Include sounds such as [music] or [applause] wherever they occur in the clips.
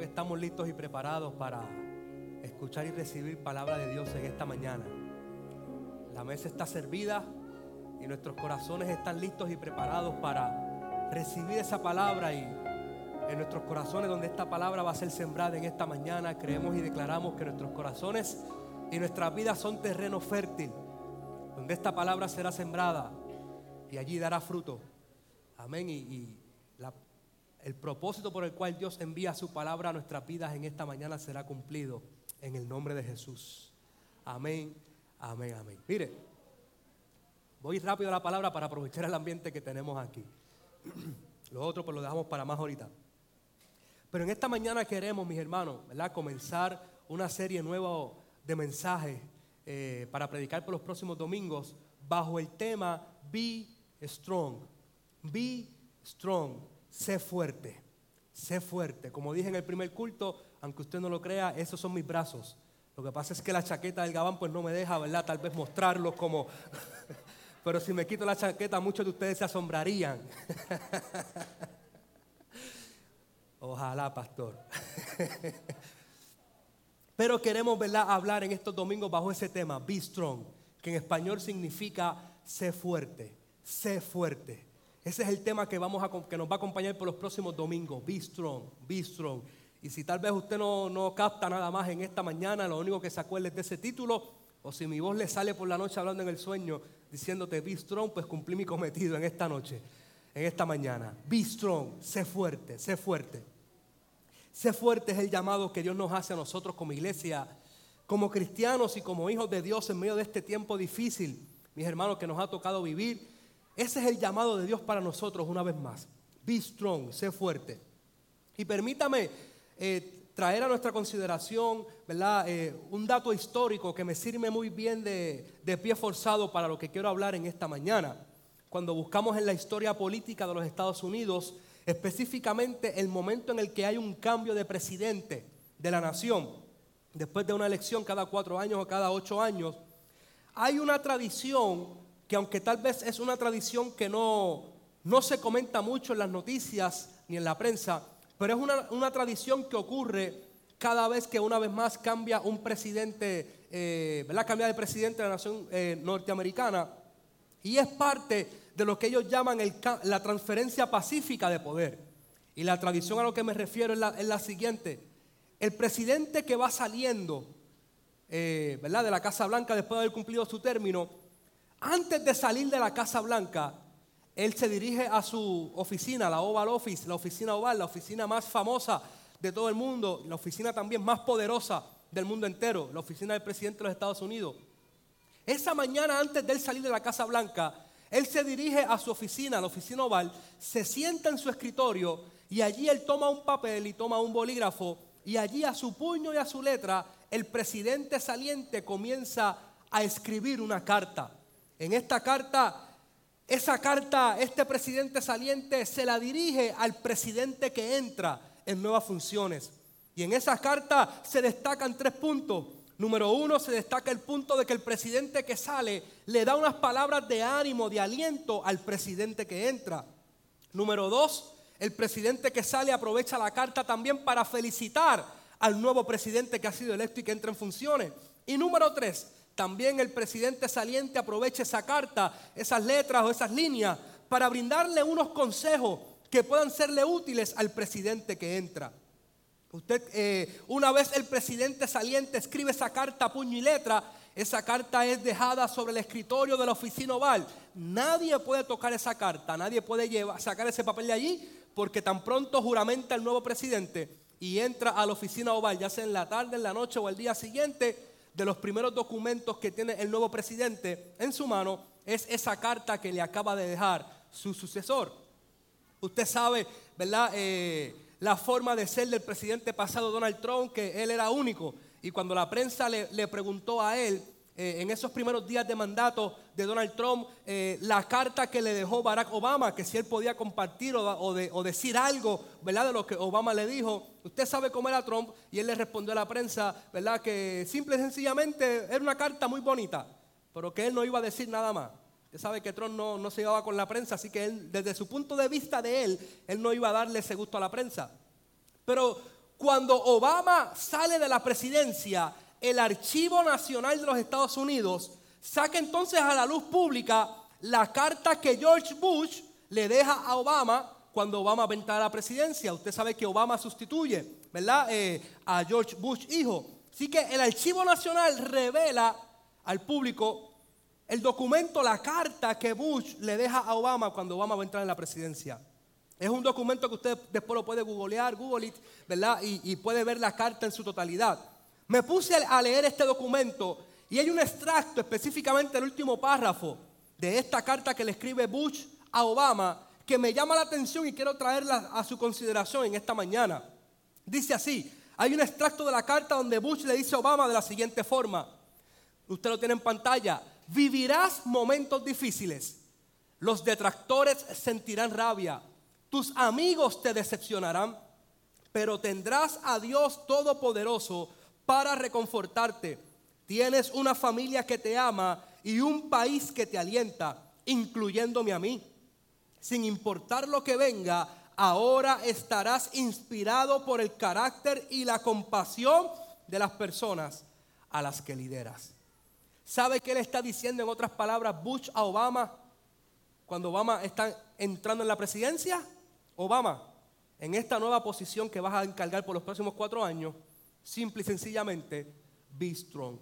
que estamos listos y preparados para escuchar y recibir palabra de Dios en esta mañana. La mesa está servida y nuestros corazones están listos y preparados para recibir esa palabra y en nuestros corazones donde esta palabra va a ser sembrada en esta mañana, creemos y declaramos que nuestros corazones y nuestras vidas son terreno fértil, donde esta palabra será sembrada y allí dará fruto. Amén. Y, el propósito por el cual Dios envía su palabra a nuestras vidas en esta mañana será cumplido en el nombre de Jesús. Amén, amén, amén. Mire, voy rápido a la palabra para aprovechar el ambiente que tenemos aquí. [clears throat] Lo otro pues lo dejamos para más ahorita. Pero en esta mañana queremos, mis hermanos, ¿verdad? comenzar una serie nueva de mensajes eh, para predicar por los próximos domingos bajo el tema Be Strong. Be Strong. Sé fuerte. Sé fuerte. Como dije en el primer culto, aunque usted no lo crea, esos son mis brazos. Lo que pasa es que la chaqueta del gabán pues no me deja, ¿verdad? Tal vez mostrarlos como... [laughs] Pero si me quito la chaqueta, muchos de ustedes se asombrarían. [laughs] Ojalá, pastor. [laughs] Pero queremos ¿verdad? hablar en estos domingos bajo ese tema, be strong, que en español significa sé fuerte, sé fuerte. Ese es el tema que, vamos a, que nos va a acompañar por los próximos domingos. Be strong, be strong. Y si tal vez usted no, no capta nada más en esta mañana, lo único que se acuerde es de ese título, o si mi voz le sale por la noche hablando en el sueño, diciéndote be strong, pues cumplí mi cometido en esta noche, en esta mañana. Be strong, sé fuerte, sé fuerte. Sé fuerte es el llamado que Dios nos hace a nosotros como iglesia, como cristianos y como hijos de Dios en medio de este tiempo difícil, mis hermanos, que nos ha tocado vivir ese es el llamado de Dios para nosotros una vez más. Be strong, sé fuerte. Y permítame eh, traer a nuestra consideración ¿verdad? Eh, un dato histórico que me sirve muy bien de, de pie forzado para lo que quiero hablar en esta mañana. Cuando buscamos en la historia política de los Estados Unidos, específicamente el momento en el que hay un cambio de presidente de la nación, después de una elección cada cuatro años o cada ocho años, hay una tradición que aunque tal vez es una tradición que no, no se comenta mucho en las noticias ni en la prensa, pero es una, tradición que ocurre cada vez que una vez más cambia un presidente, eh, ¿verdad? Cambia de presidente de la nación eh, norteamericana. Y es parte de lo que ellos llaman la transferencia pacífica de poder. Y la tradición a lo que me refiero es la, siguiente. El presidente que va saliendo eh, ¿verdad? de la Casa Blanca después de haber cumplido su término, antes de salir de la Casa Blanca, él se dirige a su oficina, la Oval Office, la oficina oval, la oficina más famosa de todo el mundo, la oficina también más poderosa del mundo entero, la oficina del presidente de los Estados Unidos. Esa mañana antes de él salir de la Casa Blanca, él se dirige a su oficina, la oficina oval, se sienta en su escritorio y allí él toma un papel y toma un bolígrafo y allí a su puño y a su letra el presidente saliente comienza a escribir una carta. En esta carta, esa carta, este presidente saliente se la dirige al presidente que entra en nuevas funciones. Y en esa carta se destacan tres puntos. Número uno, se destaca el punto de que el presidente que sale le da unas palabras de ánimo, de aliento al presidente que entra. Número dos, el presidente que sale aprovecha la carta también para felicitar al nuevo presidente que ha sido electo y que entra en funciones. Y número tres, también el presidente saliente aproveche esa carta, esas letras o esas líneas para brindarle unos consejos que puedan serle útiles al presidente que entra. Usted, eh, una vez el presidente saliente escribe esa carta puño y letra, esa carta es dejada sobre el escritorio de la oficina oval. Nadie puede tocar esa carta, nadie puede llevar, sacar ese papel de allí, porque tan pronto juramenta el nuevo presidente y entra a la oficina oval, ya sea en la tarde, en la noche o el día siguiente, de los primeros documentos que tiene el nuevo presidente en su mano es esa carta que le acaba de dejar su sucesor. Usted sabe, ¿verdad? Eh, la forma de ser del presidente pasado Donald Trump, que él era único. Y cuando la prensa le preguntó a él eh, en esos primeros días de mandato de Donald Trump, eh, la carta que le dejó Barack Obama, que si él podía compartir o, decir algo, ¿verdad? De lo que Obama le dijo. Usted sabe cómo era Trump y él le respondió a la prensa, ¿verdad? Que simple y sencillamente era una carta muy bonita, pero que él no iba a decir nada más. Usted sabe que Trump no, no se llevaba con la prensa, así que desde su punto de vista de él, él no iba a darle ese gusto a la prensa. Pero Cuando Obama sale de la presidencia, el Archivo Nacional de los Estados Unidos saca entonces a la luz pública la carta que George Bush le deja a Obama cuando Obama va a entrar a la presidencia. Usted sabe que Obama sustituye, ¿verdad? Eh, a George Bush hijo. Así que el Archivo Nacional revela al público el documento, la carta que Bush le deja a Obama cuando Obama va a entrar en la presidencia. Es un documento que usted después lo puede googlear, Google it, ¿verdad? Y, y puede ver la carta en su totalidad. Me puse a leer este documento y hay un extracto, específicamente el último párrafo de esta carta que le escribe Bush a Obama, que me llama la atención y quiero traerla a su consideración en esta mañana. Dice así, hay un extracto de la carta donde Bush le dice a Obama de la siguiente forma, usted lo tiene en pantalla, vivirás momentos difíciles, los detractores sentirán rabia, tus amigos te decepcionarán, pero tendrás a Dios Todopoderoso para reconfortarte. Tienes una familia que te ama y un país que te alienta, incluyéndome a mí. Sin importar lo que venga, ahora estarás inspirado por el carácter y la compasión de las personas a las que lideras. ¿Sabe qué le está diciendo en otras palabras Bush a Obama cuando Obama está entrando en la presidencia? Obama, en esta nueva posición que vas a encargar por los próximos cuatro años, simple y sencillamente, be strong.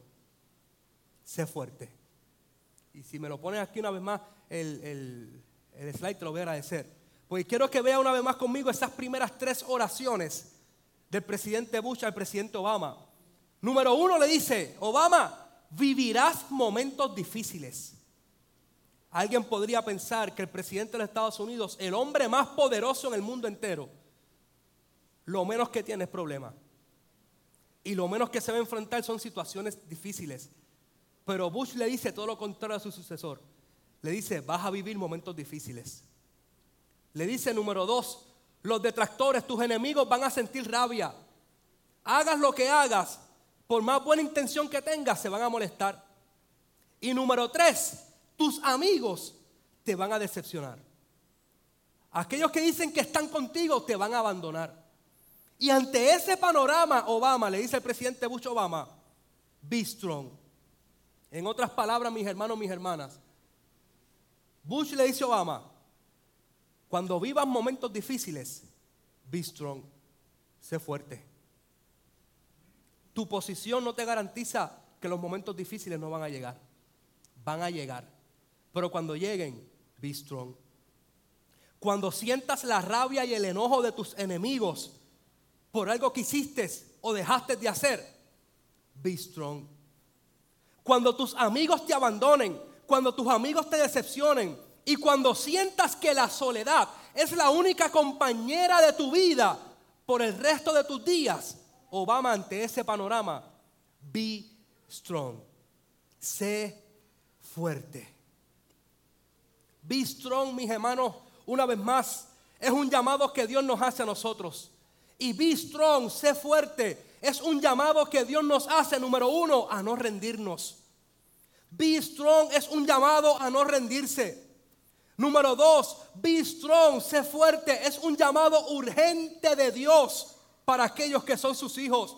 Sé fuerte. Y si me lo pones aquí una vez más, el, slide te lo voy a agradecer. Pues quiero que vea una vez más conmigo esas primeras tres oraciones del presidente Bush al presidente Obama. Número uno le dice, Obama, vivirás momentos difíciles. Alguien podría pensar que el presidente de los Estados Unidos, el hombre más poderoso en el mundo entero, lo menos que tiene es problema. Y lo menos que se va a enfrentar son situaciones difíciles. Pero Bush le dice todo lo contrario a su sucesor. Le dice, vas a vivir momentos difíciles. Le dice número dos, los detractores, tus enemigos van a sentir rabia. Hagas lo que hagas, por más buena intención que tengas, se van a molestar. Y número tres, tus amigos te van a decepcionar. Aquellos que dicen que están contigo te van a abandonar. Y ante ese panorama, Obama, le dice el presidente Bush Obama, be strong. En otras palabras, mis hermanos, mis hermanas, Bush le dice a Obama, cuando vivas momentos difíciles, be strong, sé fuerte. Tu posición no te garantiza que los momentos difíciles no van a llegar. Van a llegar. Pero cuando lleguen, be strong. Cuando sientas la rabia y el enojo de tus enemigos por algo que hiciste o dejaste de hacer, be strong. Cuando tus amigos te abandonen, cuando tus amigos te decepcionen y cuando sientas que la soledad es la única compañera de tu vida por el resto de tus días, Obama ante ese panorama, be strong. Sé fuerte. Be strong, mis hermanos, una vez más, es un llamado que Dios nos hace a nosotros. Y be strong, sé fuerte, es un llamado que Dios nos hace, número uno, a no rendirnos. Be strong es un llamado a no rendirse. Número dos, be strong, sé fuerte, es un llamado urgente de Dios para aquellos que son sus hijos.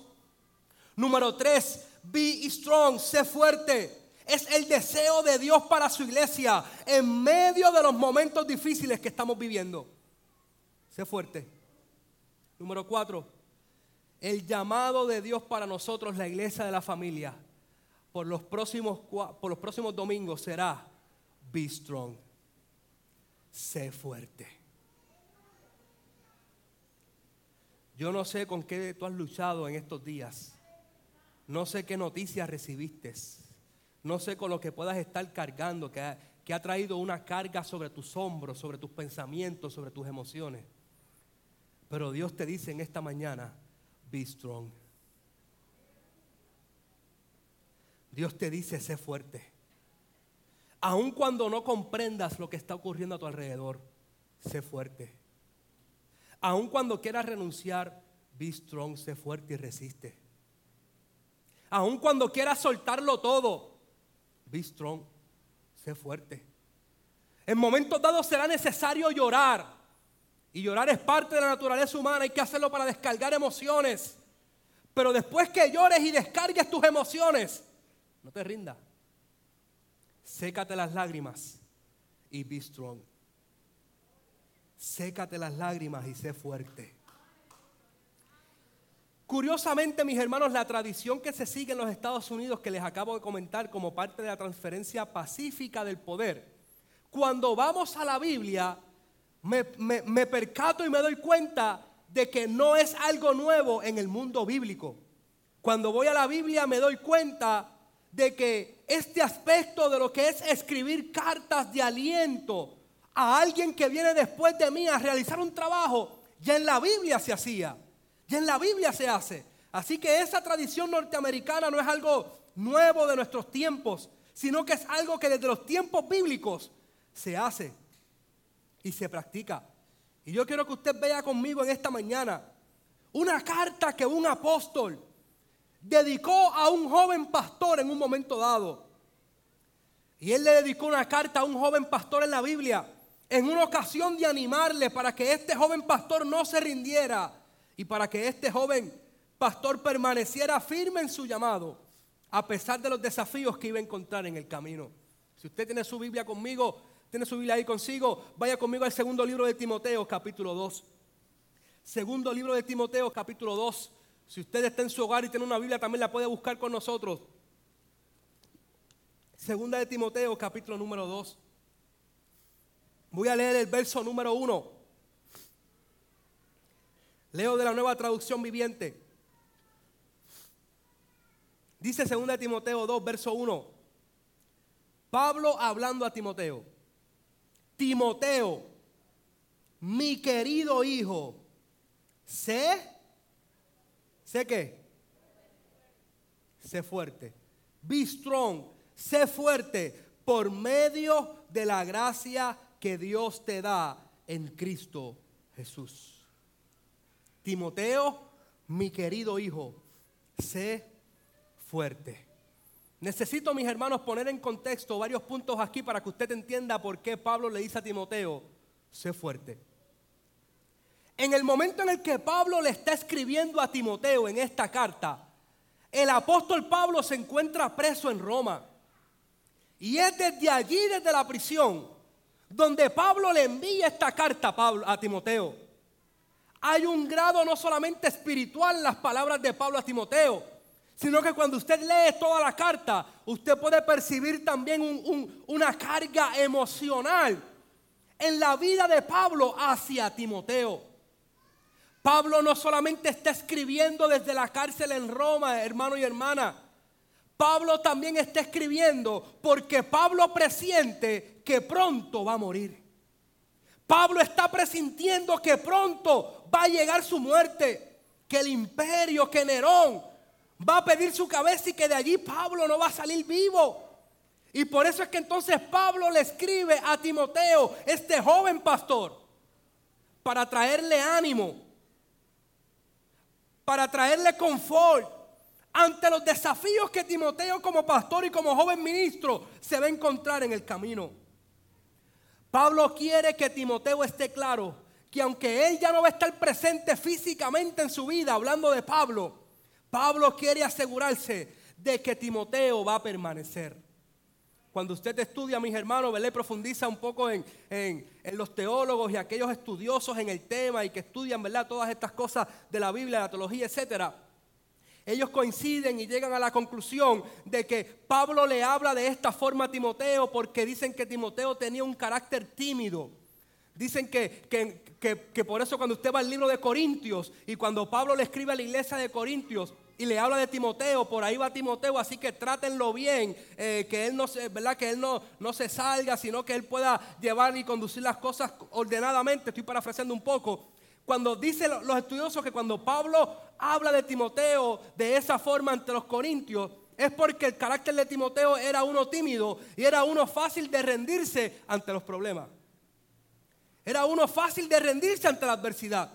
Número tres, be strong, sé fuerte, es el deseo de Dios para su iglesia en medio de los momentos difíciles que estamos viviendo. Sé fuerte. Número cuatro, el llamado de Dios para nosotros, la iglesia de la familia, por los próximos, por los próximos domingos será, be strong. Sé fuerte. Yo no sé con qué tú has luchado en estos días. No sé qué noticias recibiste. No sé con lo que puedas estar cargando, que ha, que ha traído una carga sobre tus hombros, sobre tus pensamientos, sobre tus emociones. Pero Dios te dice en esta mañana, be strong. Dios te dice, sé fuerte. Aun cuando no comprendas lo que está ocurriendo a tu alrededor, sé fuerte. Aun cuando quieras renunciar, be strong, sé fuerte y resiste. Aun cuando quieras soltarlo todo, Be strong. Sé fuerte. En momentos dados será necesario llorar. Y llorar es parte de la naturaleza humana. Hay que hacerlo para descargar emociones. Pero después que llores y descargues tus emociones, no te rindas. Sécate las lágrimas y be strong. Sécate las lágrimas y sé fuerte. Curiosamente, mis hermanos, la tradición que se sigue en los Estados Unidos, que les acabo de comentar como parte de la transferencia pacífica del poder, cuando vamos a la Biblia, me, me percato y me doy cuenta de que no es algo nuevo en el mundo bíblico. Cuando voy a la Biblia me doy cuenta de que este aspecto de lo que es escribir cartas de aliento a alguien que viene después de mí a realizar un trabajo, ya en la Biblia se hacía, ya en la Biblia se hace. Así que esa tradición norteamericana no es algo nuevo de nuestros tiempos, sino que es algo que desde los tiempos bíblicos se hace y se practica. Y yo quiero que usted vea conmigo en esta mañana una carta que un apóstol dedicó a un joven pastor en un momento dado. Y él le dedicó una carta a un joven pastor en la Biblia, en una ocasión de animarle para que este joven pastor no se rindiera y para que este joven pastor permaneciera firme en su llamado, a pesar de los desafíos que iba a encontrar en el camino. Si usted tiene su Biblia conmigo, tiene su Biblia ahí consigo, vaya conmigo al segundo libro de Timoteo, capítulo 2. Segundo libro de Timoteo, capítulo 2. Si usted está en su hogar y tiene una Biblia, también la puede buscar con nosotros. Segunda de Timoteo, capítulo número 2. Voy a leer el verso número 1. Leo de la nueva traducción viviente. Dice segunda de Timoteo 2, verso 1. Pablo hablando a Timoteo. Timoteo, mi querido hijo, sé, sé qué, sé fuerte, be strong, sé fuerte por medio de la gracia que Dios te da en Cristo Jesús. Timoteo, mi querido hijo, sé fuerte. Necesito, mis hermanos, poner en contexto varios puntos aquí para que usted entienda por qué Pablo le dice a Timoteo, sé fuerte. En el momento en el que Pablo le está escribiendo a Timoteo en esta carta, el apóstol Pablo se encuentra preso en Roma. Y es desde allí, desde la prisión, donde Pablo le envía esta carta a, a Timoteo. Hay un grado no solamente espiritual en las palabras de Pablo a Timoteo, sino que cuando usted lee toda la carta, usted puede percibir también una carga emocional en la vida de Pablo hacia Timoteo. Pablo no solamente está escribiendo desde la cárcel en Roma, hermano y hermana. Pablo también está escribiendo porque Pablo presiente que pronto va a morir. Pablo está presintiendo que pronto va a llegar su muerte, que el imperio, que Nerón va a pedir su cabeza y que de allí Pablo no va a salir vivo. Y por eso es que entonces Pablo le escribe a Timoteo, este joven pastor, para traerle ánimo, para traerle confort ante los desafíos que Timoteo como pastor y como joven ministro se va a encontrar en el camino. Pablo quiere que Timoteo esté claro que aunque él ya no va a estar presente físicamente en su vida, hablando de Pablo, Pablo quiere asegurarse de que Timoteo va a permanecer. Cuando usted estudia, mis hermanos, ¿verdad? profundiza un poco en, los teólogos y aquellos estudiosos en el tema y que estudian ¿verdad? todas estas cosas de la Biblia, la teología, etc. Ellos coinciden y llegan a la conclusión de que Pablo le habla de esta forma a Timoteo porque dicen que Timoteo tenía un carácter tímido. Dicen que, que, por eso cuando usted va al libro de Corintios y cuando Pablo le escribe a la iglesia de Corintios y le habla de Timoteo, por ahí va Timoteo, así que trátenlo bien, eh, que él no se, ¿verdad? Que él no, no se salga, sino que él pueda llevar y conducir las cosas ordenadamente. Estoy parafraseando un poco. Cuando dicen los estudiosos que cuando Pablo habla de Timoteo de esa forma ante los corintios, es porque el carácter de Timoteo era uno tímido y era uno fácil de rendirse ante los problemas. Era uno fácil de rendirse ante la adversidad.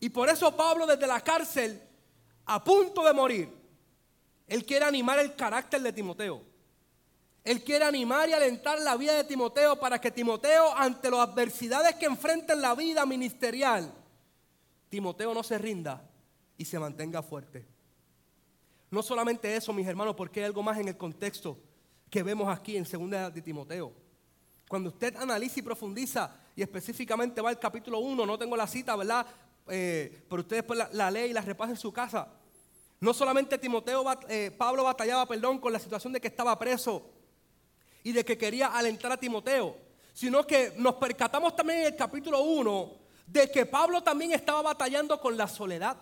Y por eso Pablo desde la cárcel, a punto de morir, él quiere animar el carácter de Timoteo. Él quiere animar y alentar la vida de Timoteo para que Timoteo, ante las adversidades que enfrenta en la vida ministerial, Timoteo no se rinda y se mantenga fuerte. No solamente eso, mis hermanos, porque hay algo más en el contexto que vemos aquí en 2 de Timoteo. Cuando usted analiza y profundiza, y específicamente va al capítulo 1, no tengo la cita, ¿verdad? Eh, pero usted después la, lee y la repasa en su casa. No solamente Timoteo, eh, Pablo batallaba, perdón, con la situación de que estaba preso y de que quería alentar a Timoteo, sino que nos percatamos también en el capítulo 1 de que Pablo también estaba batallando con la soledad.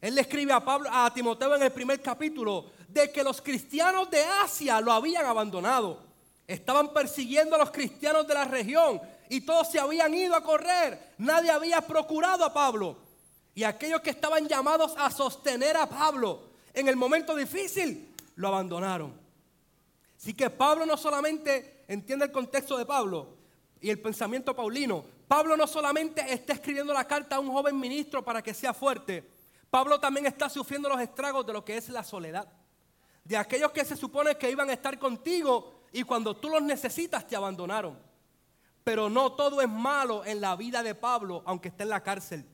Él le escribe a, Pablo, a Timoteo en el primer capítulo de que los cristianos de Asia lo habían abandonado. Estaban persiguiendo a los cristianos de la región y todos se habían ido a correr. Nadie había procurado a Pablo. Y aquellos que estaban llamados a sostener a Pablo en el momento difícil, lo abandonaron. Así que Pablo no solamente entiende el contexto de Pablo y el pensamiento paulino. Pablo no solamente está escribiendo la carta a un joven ministro para que sea fuerte, Pablo también está sufriendo los estragos de lo que es la soledad. De aquellos que se supone que iban a estar contigo y cuando tú los necesitas te abandonaron. Pero no todo es malo en la vida de Pablo, aunque esté en la cárcel.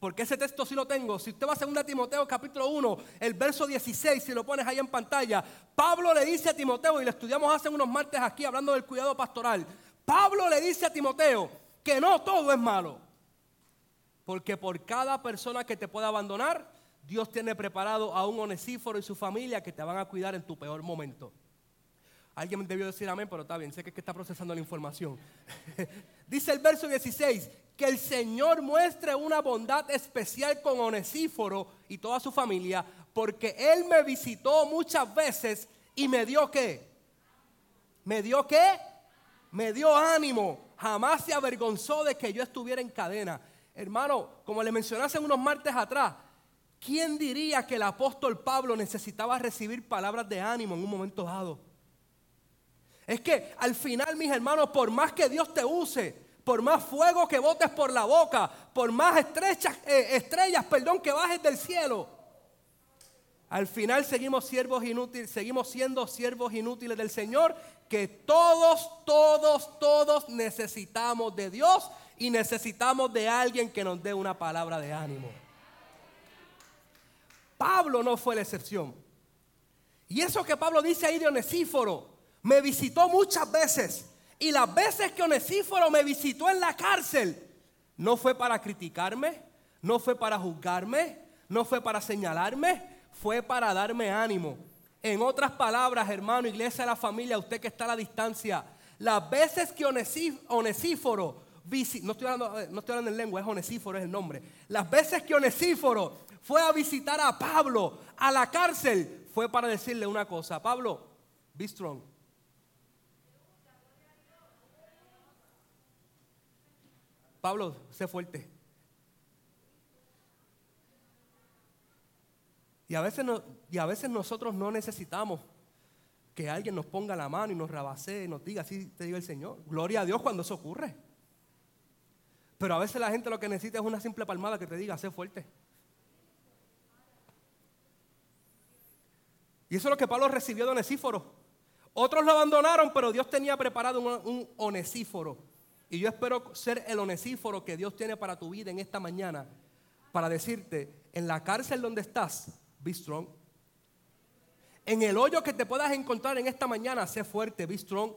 Porque ese texto sí lo tengo. Si usted va a 2 Timoteo capítulo 1, el verso 16, si lo pones ahí en pantalla, Pablo le dice a Timoteo, y lo estudiamos hace unos martes aquí hablando del cuidado pastoral, Pablo le dice a Timoteo que no todo es malo. Porque por cada persona que te pueda abandonar, Dios tiene preparado a un onesíforo y su familia que te van a cuidar en tu peor momento. Alguien debió decir amén, pero está bien, sé que, es que está procesando la información. [laughs] Dice el verso 16, que el Señor muestre una bondad especial con Onesíforo y toda su familia, porque Él me visitó muchas veces y me dio qué. ¿Me dio qué? Me dio ánimo. Jamás se avergonzó de que yo estuviera en cadena. Hermano, como le mencioné hace unos martes atrás, ¿quién diría que el apóstol Pablo necesitaba recibir palabras de ánimo en un momento dado? Es que al final, mis hermanos, por más que Dios te use, por más fuego que botes por la boca, por más estrechas, eh, estrellas, perdón, que bajes del cielo, al final seguimos siervos inútiles, seguimos siendo siervos inútiles del Señor, que todos, todos, todos necesitamos de Dios y necesitamos de alguien que nos dé una palabra de ánimo. Pablo no fue la excepción. Y eso que Pablo dice ahí de Onesíforo, me visitó muchas veces. Y las veces que Onesíforo me visitó en la cárcel, no fue para criticarme, no fue para juzgarme, no fue para señalarme, fue para darme ánimo. En otras palabras, hermano, iglesia de la familia, usted que está a la distancia, las veces que Onesíforo no estoy, hablando, eh, no estoy hablando en lengua, es Onesíforo, es el nombre. Las veces que Onesíforo fue a visitar a Pablo a la cárcel, fue para decirle una cosa, Pablo, be strong. Pablo, sé fuerte. Y a, veces y a veces nosotros no necesitamos que alguien nos ponga la mano y nos rabasee y nos diga, así te diga el Señor. Gloria a Dios cuando eso ocurre. Pero a veces la gente lo que necesita es una simple palmada que te diga, sé fuerte. Y eso es lo que Pablo recibió de Onesíforo. Otros lo abandonaron, pero Dios tenía preparado un, un, onesíforo. Y yo espero ser el onesíforo que Dios tiene para tu vida en esta mañana. Para decirte, en la cárcel donde estás, be strong. En el hoyo que te puedas encontrar en esta mañana, sé fuerte, be strong.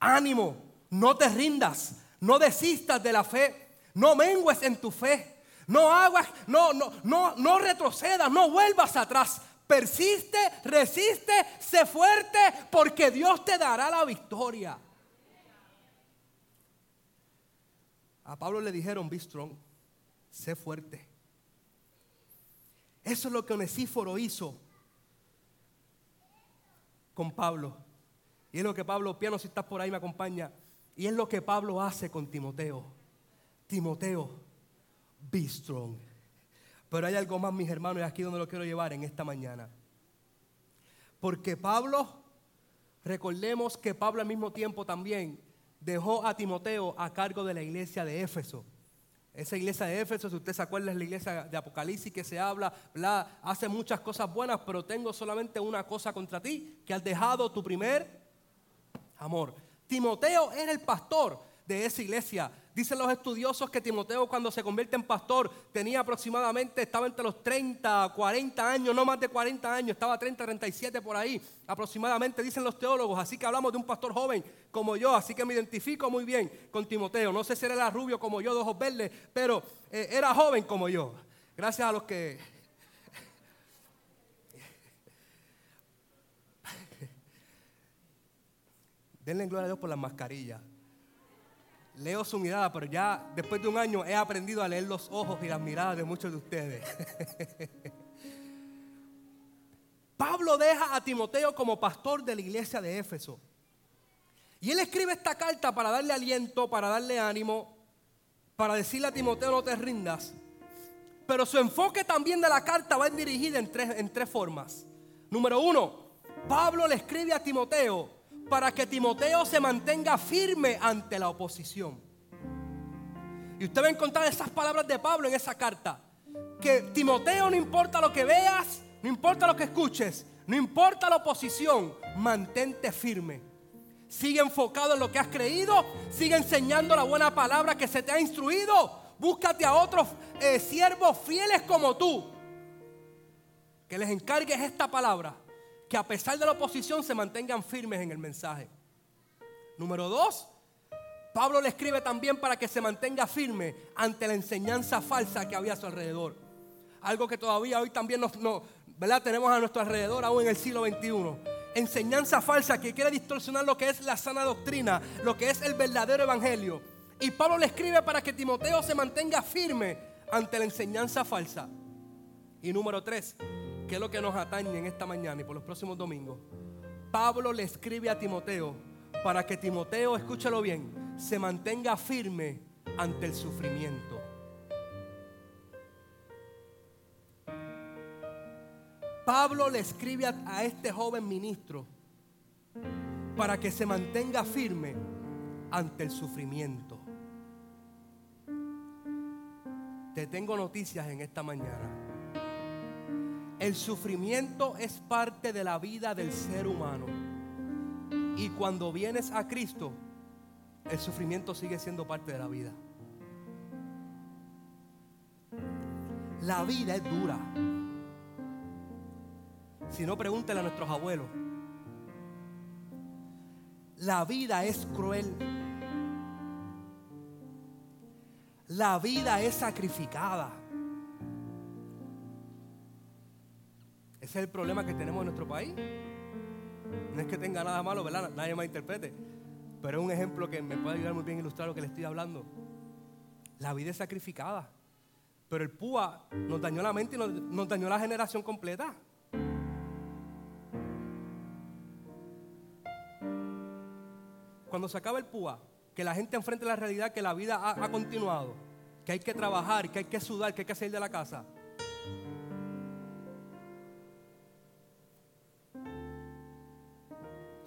Ánimo, no te rindas. No desistas de la fe. No mengues en tu fe. No hagas, no, no, no, no retrocedas, no vuelvas atrás. Persiste, resiste, sé fuerte, porque Dios te dará la victoria. A Pablo le dijeron, be strong, sé fuerte. Eso es lo que Onesíforo hizo con Pablo. Y es lo que Pablo, piano, si estás por ahí, me acompaña. Y es lo que Pablo hace con Timoteo. Timoteo, be strong. Pero hay algo más, mis hermanos, y aquí donde lo quiero llevar en esta mañana. Porque Pablo, recordemos que Pablo al mismo tiempo también dejó a Timoteo a cargo de la iglesia de Éfeso. Esa iglesia de Éfeso, si usted se acuerda, es la iglesia de Apocalipsis que se habla, hace muchas cosas buenas, pero tengo solamente una cosa contra ti, que has dejado tu primer amor. Timoteo era el pastor de esa iglesia. Dicen los estudiosos que Timoteo cuando se convierte en pastor tenía aproximadamente, estaba entre los 30, 40 años, no más de 40 años, estaba 30, 37 por ahí aproximadamente, dicen los teólogos. Así que hablamos de un pastor joven como yo, así que me identifico muy bien con Timoteo. No sé si era rubio como yo, de ojos verdes, pero eh, era joven como yo. Gracias a los que... [laughs] Denle gloria a Dios por las mascarillas leo su mirada, pero ya después de un año he aprendido a leer los ojos y las miradas de muchos de ustedes. [laughs] Pablo deja a Timoteo como pastor de la iglesia de Éfeso. Y él escribe esta carta para darle aliento, para darle ánimo, para decirle a Timoteo no te rindas. Pero su enfoque también de la carta va dirigida en tres, en tres formas. Número uno, Pablo le escribe a Timoteo para que Timoteo se mantenga firme ante la oposición. Y usted va a encontrar esas palabras de Pablo en esa carta. Que Timoteo no importa lo que veas, no importa lo que escuches, no importa la oposición, mantente firme. Sigue enfocado en lo que has creído, sigue enseñando la buena palabra que se te ha instruido. Búscate a otros eh, siervos fieles como tú, que les encargues esta palabra que a pesar de la oposición se mantengan firmes en el mensaje. Número dos, Pablo le escribe también para que se mantenga firme ante la enseñanza falsa que había a su alrededor. Algo que todavía hoy también nos, ¿verdad? tenemos a nuestro alrededor aún en el siglo XXI. Enseñanza falsa que quiere distorsionar lo que es la sana doctrina, lo que es el verdadero evangelio. Y Pablo le escribe para que Timoteo se mantenga firme ante la enseñanza falsa. Y número tres, que es lo que nos atañe en esta mañana y por los próximos domingos, Pablo le escribe a Timoteo para que Timoteo, escúchalo bien, se mantenga firme ante el sufrimiento. Pablo le escribe a, a, este joven ministro para que se mantenga firme ante el sufrimiento. Te tengo noticias en esta mañana. El sufrimiento es parte de la vida del ser humano. Y cuando vienes a Cristo, el sufrimiento sigue siendo parte de la vida. La vida es dura. Si no, pregúntele a nuestros abuelos. La vida es cruel. La vida es sacrificada. Ese es el problema que tenemos en nuestro país. No es que tenga nada malo, ¿verdad? Nadie más interprete. Pero es un ejemplo que me puede ayudar muy bien a ilustrar lo que le estoy hablando. La vida es sacrificada. Pero el púa nos dañó la mente y nos, dañó la generación completa. Cuando se acaba el púa, que la gente enfrente la realidad que la vida ha continuado, que hay que trabajar, que hay que sudar, que hay que salir de la casa.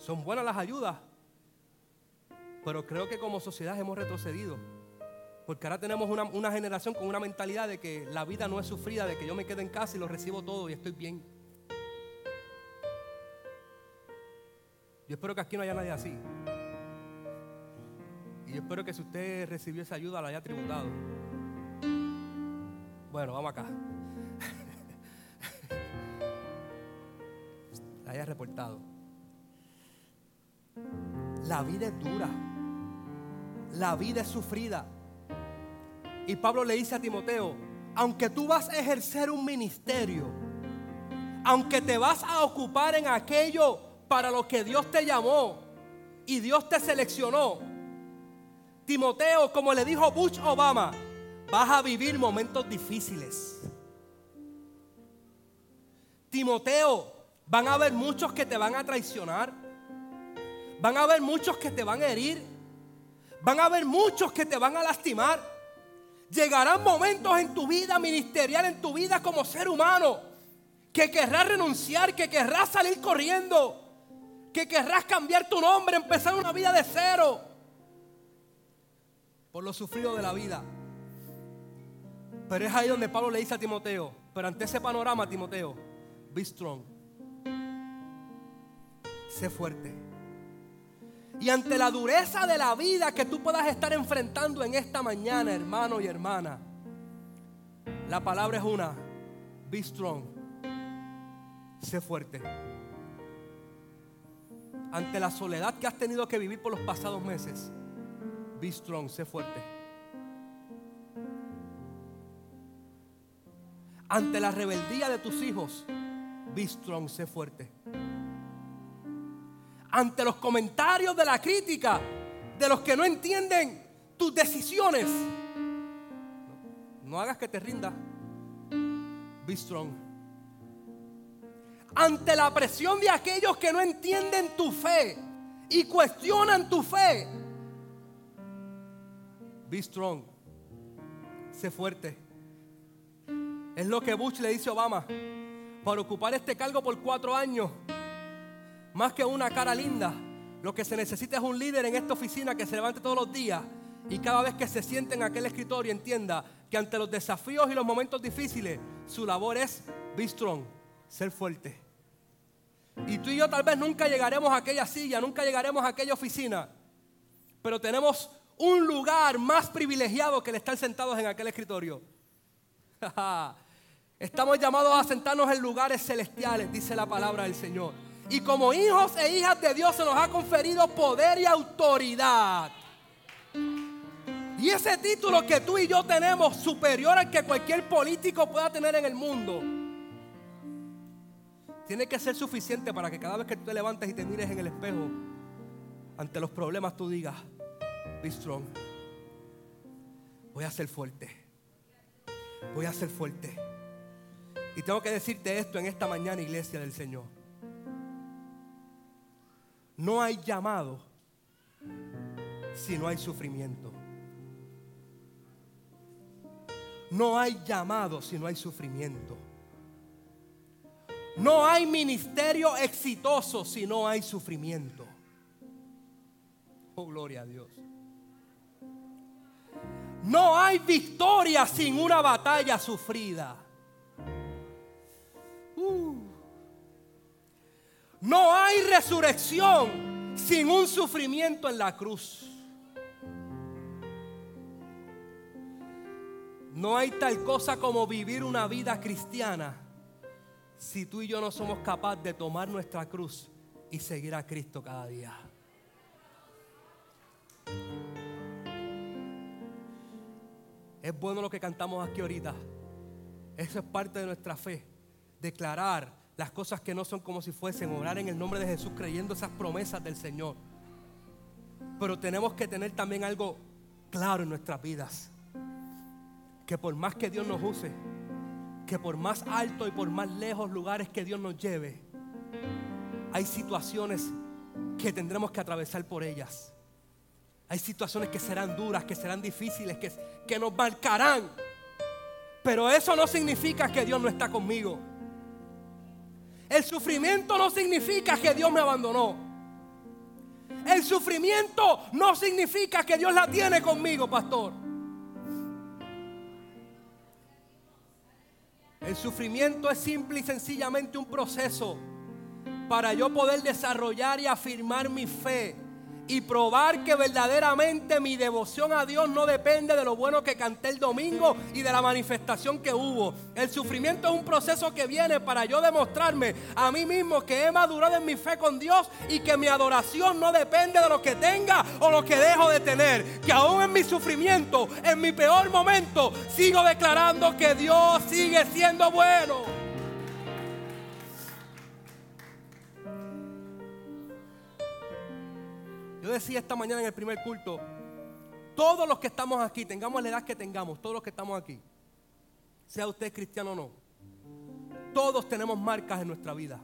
Son buenas las ayudas, pero creo que como sociedad hemos retrocedido. Porque ahora tenemos una, generación con una mentalidad de que la vida no es sufrida, de que yo me quedo en casa y lo recibo todo y estoy bien. Yo espero que aquí no haya nadie así. Y yo espero que si usted recibió esa ayuda la haya tributado. Bueno, vamos acá. [laughs] la haya reportado. La vida es dura. La vida es sufrida. Y Pablo le dice a Timoteo, aunque tú vas a ejercer un ministerio, aunque te vas a ocupar en aquello para lo que Dios te llamó y Dios te seleccionó, Timoteo, como le dijo Bush Obama, vas a vivir momentos difíciles. Timoteo, van a haber muchos que te van a traicionar. Van a haber muchos que te van a herir. Van a haber muchos que te van a lastimar. Llegarán momentos en tu vida ministerial, en tu vida como ser humano, que querrás renunciar, que querrás salir corriendo, que querrás cambiar tu nombre, empezar una vida de cero, por lo sufrido de la vida. Pero es ahí donde Pablo le dice a Timoteo, pero ante ese panorama, Timoteo, be strong, sé fuerte Y ante la dureza de la vida que tú puedas estar enfrentando en esta mañana, hermano y hermana, la palabra es una, be strong, sé fuerte. Ante la soledad que has tenido que vivir por los pasados meses, be strong, sé fuerte. Ante la rebeldía de tus hijos, be strong, sé fuerte ante los comentarios de la crítica de los que no entienden tus decisiones. No, hagas que te rinda. Be strong. Ante la presión de aquellos que no entienden tu fe y cuestionan tu fe. Be strong. Sé fuerte. Es lo que Bush le dice a Obama. Para ocupar este cargo por cuatro años más que una cara linda, lo que se necesita es un líder en esta oficina que se levante todos los días y cada vez que se siente en aquel escritorio entienda que ante los desafíos y los momentos difíciles, su labor es be strong, ser fuerte. Y tú y yo tal vez nunca llegaremos a aquella silla, nunca llegaremos a aquella oficina, pero tenemos un lugar más privilegiado que el estar sentados en aquel escritorio. [laughs] Estamos llamados a sentarnos en lugares celestiales, dice la palabra del Señor. Y como hijos e hijas de Dios se nos ha conferido poder y autoridad. Y ese título que tú y yo tenemos, superior al que cualquier político pueda tener en el mundo, tiene que ser suficiente para que cada vez que tú te levantes y te mires en el espejo, ante los problemas tú digas, be strong. Voy a ser fuerte. Voy a ser fuerte. Y tengo que decirte esto en esta mañana, iglesia del Señor. No hay llamado si no hay sufrimiento. No hay llamado si no hay sufrimiento. No hay ministerio exitoso si no hay sufrimiento. Oh, gloria a Dios. No hay victoria sin una batalla sufrida. Uh. No hay resurrección sin un sufrimiento en la cruz. No hay tal cosa como vivir una vida cristiana si tú y yo no somos capaces de tomar nuestra cruz y seguir a Cristo cada día. Es bueno lo que cantamos aquí ahorita. Eso es parte de nuestra fe. Declarar las cosas que no son como si fuesen, orar en el nombre de Jesús creyendo esas promesas del Señor. Pero tenemos que tener también algo claro en nuestras vidas. Que por más que Dios nos use, que por más alto y por más lejos lugares que Dios nos lleve, hay situaciones que tendremos que atravesar por ellas. Hay situaciones que serán duras, que serán difíciles, que, que nos marcarán. Pero eso no significa que Dios no está conmigo. El sufrimiento no significa que Dios me abandonó. El sufrimiento no significa que Dios la tiene conmigo, pastor. El sufrimiento es simple y sencillamente un proceso para yo poder desarrollar y afirmar mi fe y probar que verdaderamente mi devoción a Dios no depende de lo bueno que canté el domingo y de la manifestación que hubo. El sufrimiento es un proceso que viene para yo demostrarme a mí mismo que he madurado en mi fe con Dios y que mi adoración no depende de lo que tenga o lo que dejo de tener. Que aún en mi sufrimiento, en mi peor momento, sigo declarando que Dios sigue siendo bueno. Yo decía esta mañana en el primer culto, todos los que estamos aquí, tengamos la edad que tengamos, todos los que estamos aquí, sea usted cristiano o no, todos tenemos marcas en nuestra vida.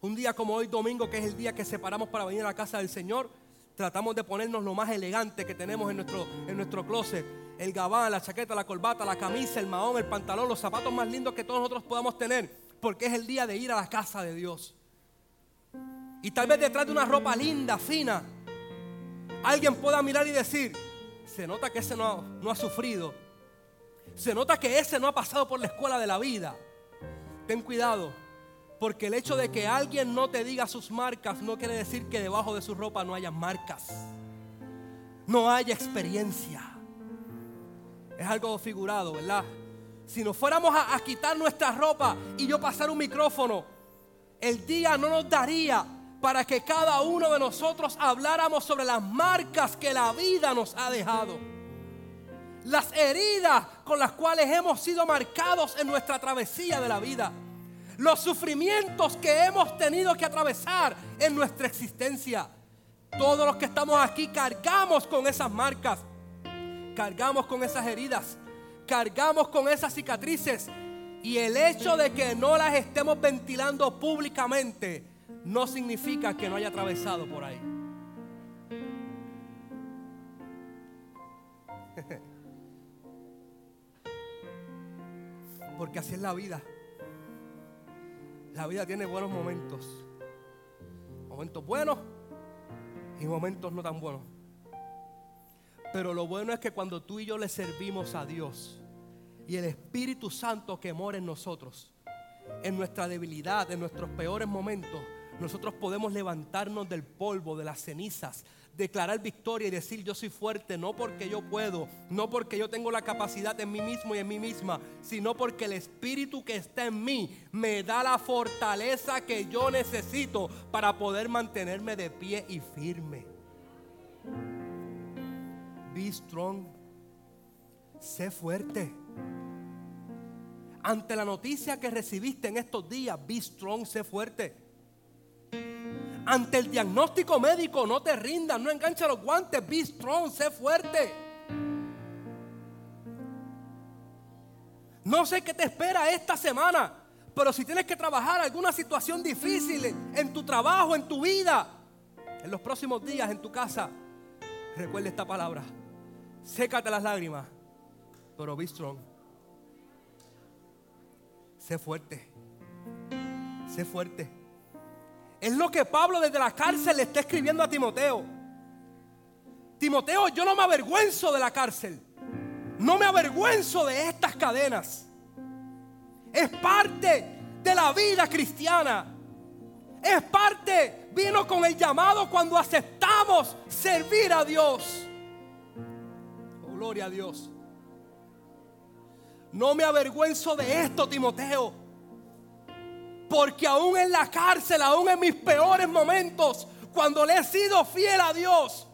Un día como hoy, domingo, que es el día que separamos para venir a la casa del Señor, tratamos de ponernos lo más elegante que tenemos en nuestro, en nuestro closet. El gabán, la chaqueta, la corbata, la camisa, el mahón, el pantalón, los zapatos más lindos que todos nosotros podamos tener. Porque es el día de ir a la casa de Dios. Y tal vez detrás de una ropa linda, fina, alguien pueda mirar y decir, se nota que ese no, no ha sufrido. Se nota que ese no ha pasado por la escuela de la vida. Ten cuidado, Porque el hecho de que alguien no te diga sus marcas no quiere decir que debajo de su ropa no haya marcas. No haya experiencia. Es algo figurado, ¿verdad? Si nos fuéramos a, a quitar nuestra ropa y yo pasar un micrófono, el día no nos daría para que cada uno de nosotros habláramos sobre las marcas que la vida nos ha dejado. Las heridas con las cuales hemos sido marcados en nuestra travesía de la vida los sufrimientos que hemos tenido que atravesar en nuestra existencia. Todos los que estamos aquí cargamos con esas marcas, cargamos con esas heridas, cargamos con esas cicatrices. Y el hecho de que no las estemos ventilando públicamente no significa que no haya atravesado por ahí. [laughs] Porque así es la vida. La vida tiene buenos momentos. Momentos buenos y momentos no tan buenos. Pero lo bueno es que cuando tú y yo le servimos a Dios y el Espíritu Santo que mora en nosotros, en nuestra debilidad, en nuestros peores momentos, nosotros podemos levantarnos del polvo, de las cenizas, declarar victoria y decir yo soy fuerte, no porque yo puedo, no porque yo tengo la capacidad en mí mismo y en mí misma, sino porque el Espíritu que está en mí me da la fortaleza que yo necesito para poder mantenerme de pie y firme. Be strong. Sé fuerte. Ante la noticia que recibiste en estos días, be strong, sé fuerte. Ante el diagnóstico médico, no te rindas, no engancha los guantes, be strong, sé fuerte. No sé qué te espera esta semana, pero si tienes que trabajar alguna situación difícil en tu trabajo, en tu vida, en los próximos días, en tu casa, recuerda esta palabra. Sécate las lágrimas, pero be strong. Sé fuerte. Sé fuerte. Es lo que Pablo desde la cárcel le está escribiendo a Timoteo. Timoteo, yo no me avergüenzo de la cárcel. No me avergüenzo de estas cadenas. Es parte de la vida cristiana. Es parte, vino con el llamado cuando aceptamos servir a Dios. Oh, gloria a Dios. No me avergüenzo de esto, Timoteo. Porque aún en la cárcel, aún en mis peores momentos, cuando le he sido fiel a Dios,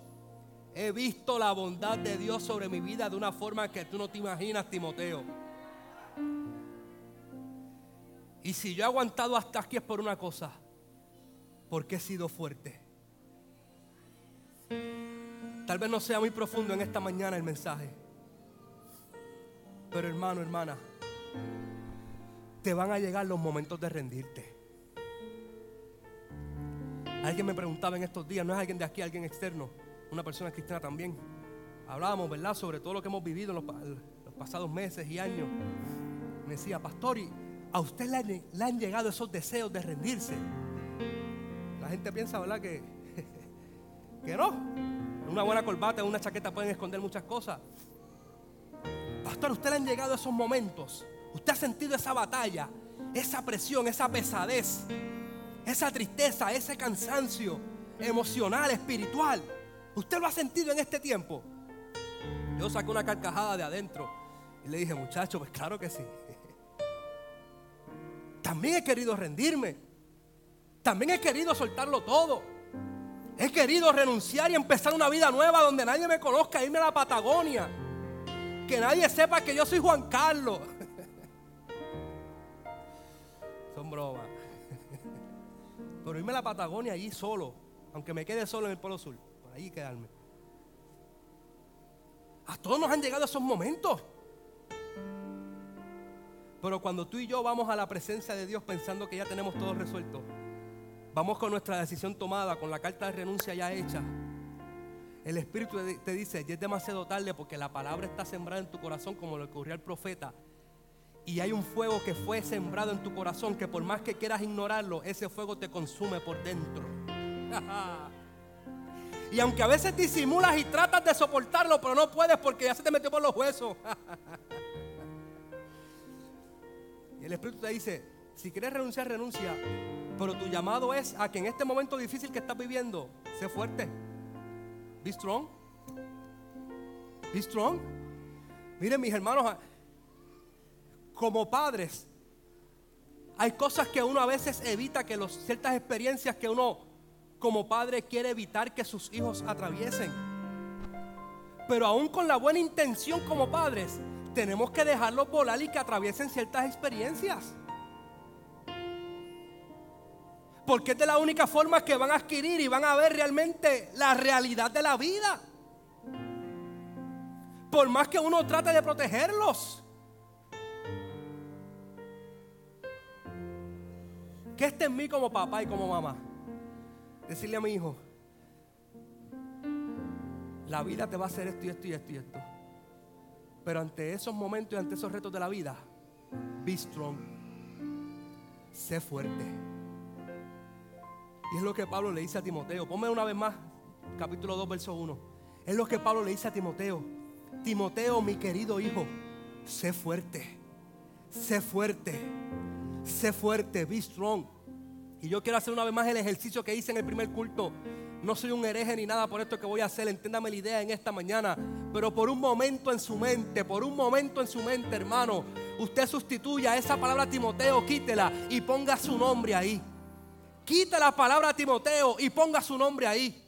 he visto la bondad de Dios sobre mi vida de una forma que tú no te imaginas, Timoteo. Y si yo he aguantado hasta aquí es por una cosa, porque he sido fuerte. Tal vez no sea muy profundo en esta mañana el mensaje, pero hermano, hermana, te van a llegar los momentos de rendirte. Alguien me preguntaba en estos días, no es alguien de aquí, alguien externo, una persona cristiana también. Hablábamos, ¿verdad?, sobre todo lo que hemos vivido en los, pasados meses y años. Me decía, pastor, ¿y a usted le, le, han llegado esos deseos de rendirse? La gente piensa, ¿verdad?, que, [laughs] que no. Una buena corbata, una chaqueta pueden esconder muchas cosas. Pastor, ¿a usted le han llegado esos momentos? Usted ha sentido esa batalla, esa presión, esa pesadez, esa tristeza, ese cansancio emocional, espiritual. ¿Usted lo ha sentido en este tiempo? Yo saqué una carcajada de adentro y le dije, muchacho, pues claro que sí. [laughs] También he querido rendirme. También he querido soltarlo todo. He querido renunciar y empezar una vida nueva donde nadie me conozca, irme a la Patagonia. Que nadie sepa que yo soy Juan Carlos. Pero irme a la Patagonia allí solo, aunque me quede solo en el Polo Sur, por ahí quedarme. A todos nos han llegado esos momentos. Pero cuando tú y yo vamos a la presencia de Dios pensando que ya tenemos todo resuelto, vamos con nuestra decisión tomada, con la carta de renuncia ya hecha, el Espíritu te dice, ya es demasiado tarde porque la palabra está sembrada en tu corazón como lo ocurrió al profeta y hay un fuego que fue sembrado en tu corazón que por más que quieras ignorarlo, ese fuego te consume por dentro. [laughs] y aunque a veces disimulas y tratas de soportarlo, pero no puedes porque ya se te metió por los huesos. [laughs] y el Espíritu te dice, Si quieres renunciar, renuncia. Pero tu llamado es a que en este momento difícil que estás viviendo, sé fuerte. Be strong. Be strong. Miren mis hermanos, como padres, hay cosas que uno a veces evita, que ciertas experiencias que uno como padre quiere evitar que sus hijos atraviesen. Pero aún con la buena intención como padres, tenemos que dejarlos volar y que atraviesen ciertas experiencias. Porque es de la única forma que van a adquirir y van a ver realmente la realidad de la vida. Por más que uno trate de protegerlos. ¿Qué está en mí como papá y como mamá? Decirle a mi hijo, la vida te va a hacer esto y esto y esto y esto. Pero ante esos momentos y ante esos retos de la vida, be strong. Sé fuerte. Y es lo que Pablo le dice a Timoteo. Ponme una vez más, capítulo 2, verso 1. Es lo que Pablo le dice a Timoteo. Timoteo, mi querido hijo, sé fuerte. Sé fuerte sé fuerte, be strong. Y yo quiero hacer una vez más el ejercicio que hice en el primer culto. No soy un hereje ni nada por esto que voy a hacer, entiéndame la idea en esta mañana. Pero por un momento en su mente, por un momento en su mente, hermano, usted sustituya esa palabra Timoteo, quítela y ponga su nombre ahí. Quita la palabra Timoteo y ponga su nombre ahí.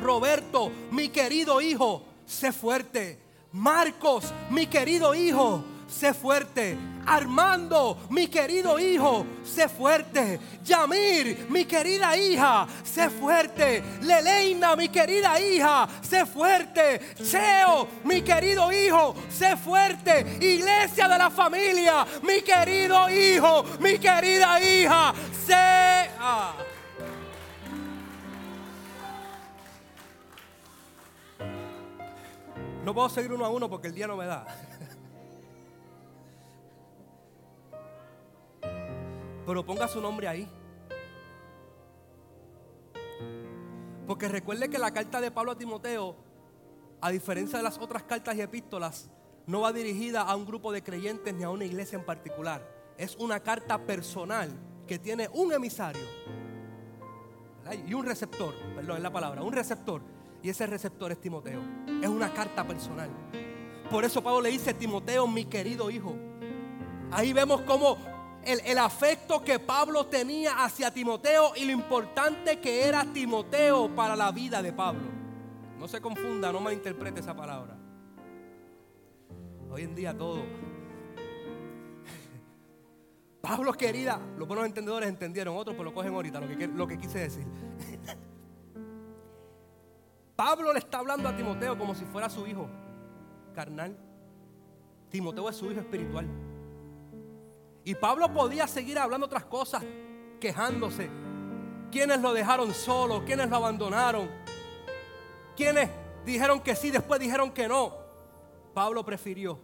Roberto, mi querido hijo, sé fuerte. Marcos, mi querido hijo, sé fuerte. Armando, mi querido hijo, sé fuerte. Yamir, mi querida hija, sé fuerte. Leleina, mi querida hija, sé fuerte. Cheo, mi querido hijo, sé fuerte. Iglesia de la familia, mi querido hijo, mi querida hija, sé... Ah. No puedo seguir uno a uno porque el día no me da. Pero ponga su nombre ahí. Porque recuerde que la carta de Pablo a Timoteo, a diferencia de las otras cartas y epístolas, no va dirigida a un grupo de creyentes ni a una iglesia en particular. Es una carta personal que tiene un emisario y un receptor, perdón, es la palabra, un receptor. Y ese receptor es Timoteo. Es una carta personal. Por eso Pablo le dice, Timoteo, mi querido hijo. Ahí vemos cómo el, afecto que Pablo tenía hacia Timoteo y lo importante que era Timoteo para la vida de Pablo. No se confunda, no malinterprete esa palabra. Hoy en día todo. [laughs] Pablo querida, los buenos entendedores entendieron, otros pues lo cogen ahorita, lo que, lo que quise decir. [laughs] Pablo le está hablando a Timoteo como si fuera su hijo carnal. Timoteo es su hijo espiritual. Y Pablo podía seguir hablando otras cosas, quejándose. ¿Quiénes lo dejaron solo? ¿Quiénes lo abandonaron? ¿Quiénes dijeron que sí, después dijeron que no? Pablo prefirió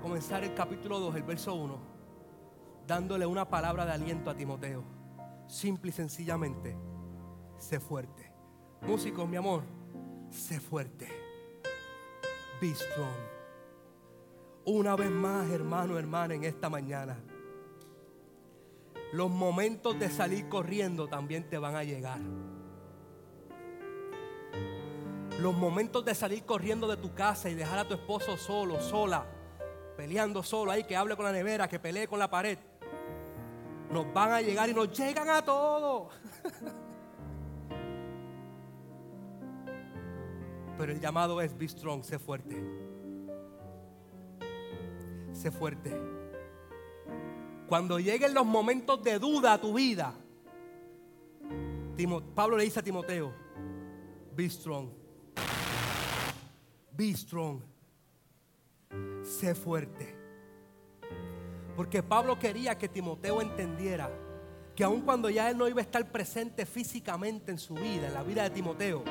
comenzar el capítulo 2, el verso 1, dándole una palabra de aliento a Timoteo. Simple y sencillamente, sé fuerte. Músicos, mi amor, sé fuerte. Be strong una vez más, hermano, hermana, en esta mañana. Los momentos de salir corriendo también te van a llegar. Los momentos de salir corriendo de tu casa y dejar a tu esposo solo, sola, peleando solo ahí, que hable con la nevera, que pelee con la pared. Nos van a llegar y nos llegan a todos. [laughs] Pero el llamado es be strong, sé fuerte sé fuerte. Cuando lleguen los momentos de duda a tu vida, Pablo le dice a Timoteo, be strong. Be strong. Sé fuerte. Porque Pablo quería que Timoteo entendiera que aun cuando ya él no iba a estar presente físicamente en su vida, en la vida de Timoteo,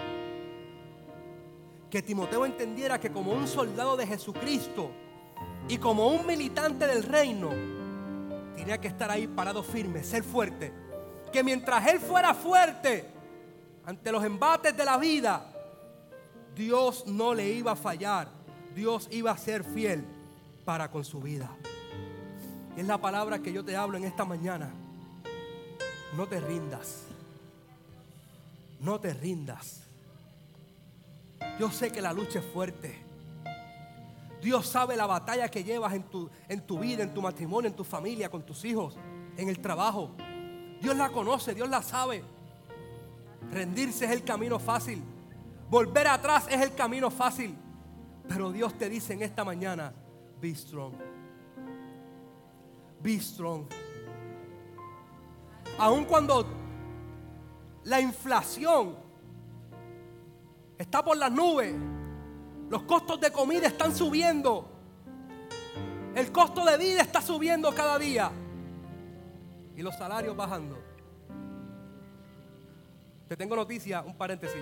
que Timoteo entendiera que como un soldado de Jesucristo, y como un militante del reino, tenía que estar ahí parado firme, ser fuerte. Que mientras él fuera fuerte ante los embates de la vida, Dios no le iba a fallar. Dios iba a ser fiel para con su vida. Es la palabra que yo te hablo en esta mañana. No te rindas. No te rindas. Yo sé que la lucha es fuerte. Dios sabe la batalla que llevas en tu, en tu vida, en tu matrimonio, en tu familia, con tus hijos, en el trabajo. Dios la conoce, Dios la sabe. Rendirse es el camino fácil. Volver atrás es el camino fácil. Pero Dios te dice en esta mañana, be strong. Be strong. Aun cuando la inflación está por las nubes, los costos de comida están subiendo, el costo de vida está subiendo cada día y los salarios bajando. Te tengo noticia, un paréntesis.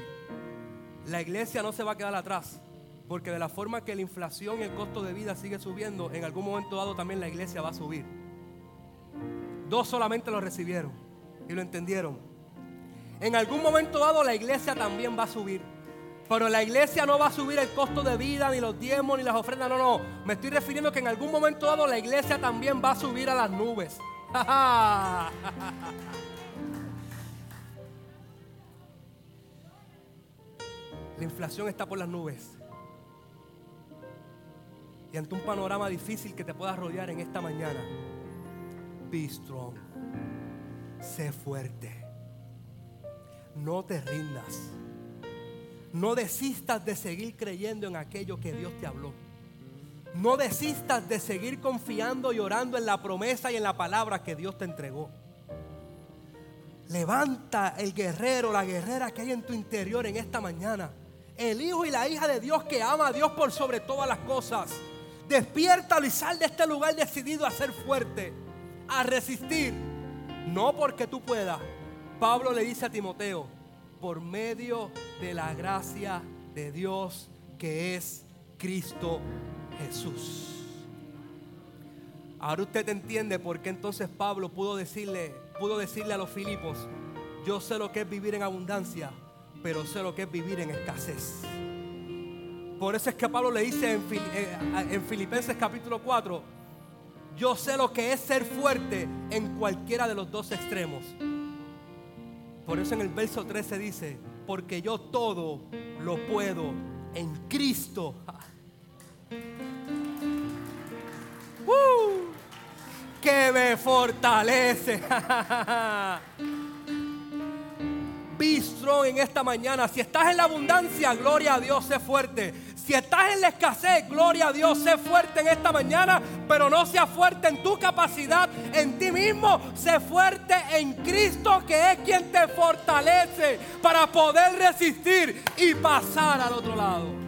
La iglesia no se va a quedar atrás. Porque de la forma que la inflación y el costo de vida sigue subiendo, en algún momento dado también la iglesia va a subir. Dos solamente lo recibieron y lo entendieron. En algún momento dado la iglesia también va a subir. Pero la iglesia no va a subir el costo de vida, ni los diezmos, ni las ofrendas. No, no. Me estoy refiriendo que en algún momento dado la iglesia también va a subir a las nubes. [laughs] La inflación está por las nubes. Y ante un panorama difícil que te pueda rodear en esta mañana, be strong. Sé fuerte. No te rindas. No desistas de seguir creyendo en aquello que Dios te habló. No desistas de seguir confiando y orando en la promesa y en la palabra que Dios te entregó. Levanta el guerrero, la guerrera que hay en tu interior en esta mañana el hijo y la hija de Dios que ama a Dios por sobre todas las cosas. Despiértalo y sal de este lugar decidido a ser fuerte, a resistir. No porque tú puedas. Pablo le dice a Timoteo, por medio de la gracia de Dios que es Cristo Jesús. Ahora usted entiende por qué entonces Pablo pudo decirle, pudo decirle a los Filipos, yo sé lo que es vivir en abundancia pero sé lo que es vivir en escasez. Por eso es que Pablo le dice en, eh, Filipenses capítulo 4, yo sé lo que es ser fuerte en cualquiera de los dos extremos. Por eso en el verso 13 dice, porque yo todo lo puedo en Cristo. [laughs] ¡Uh! que me fortalece. [laughs] Bistro en esta mañana. Si estás en la abundancia, gloria a Dios, sé fuerte. Si estás en la escasez, gloria a Dios, sé fuerte en esta mañana, pero no sea fuerte en tu capacidad, en ti mismo. Sé fuerte en Cristo, que es quien te fortalece para poder resistir y pasar al otro lado.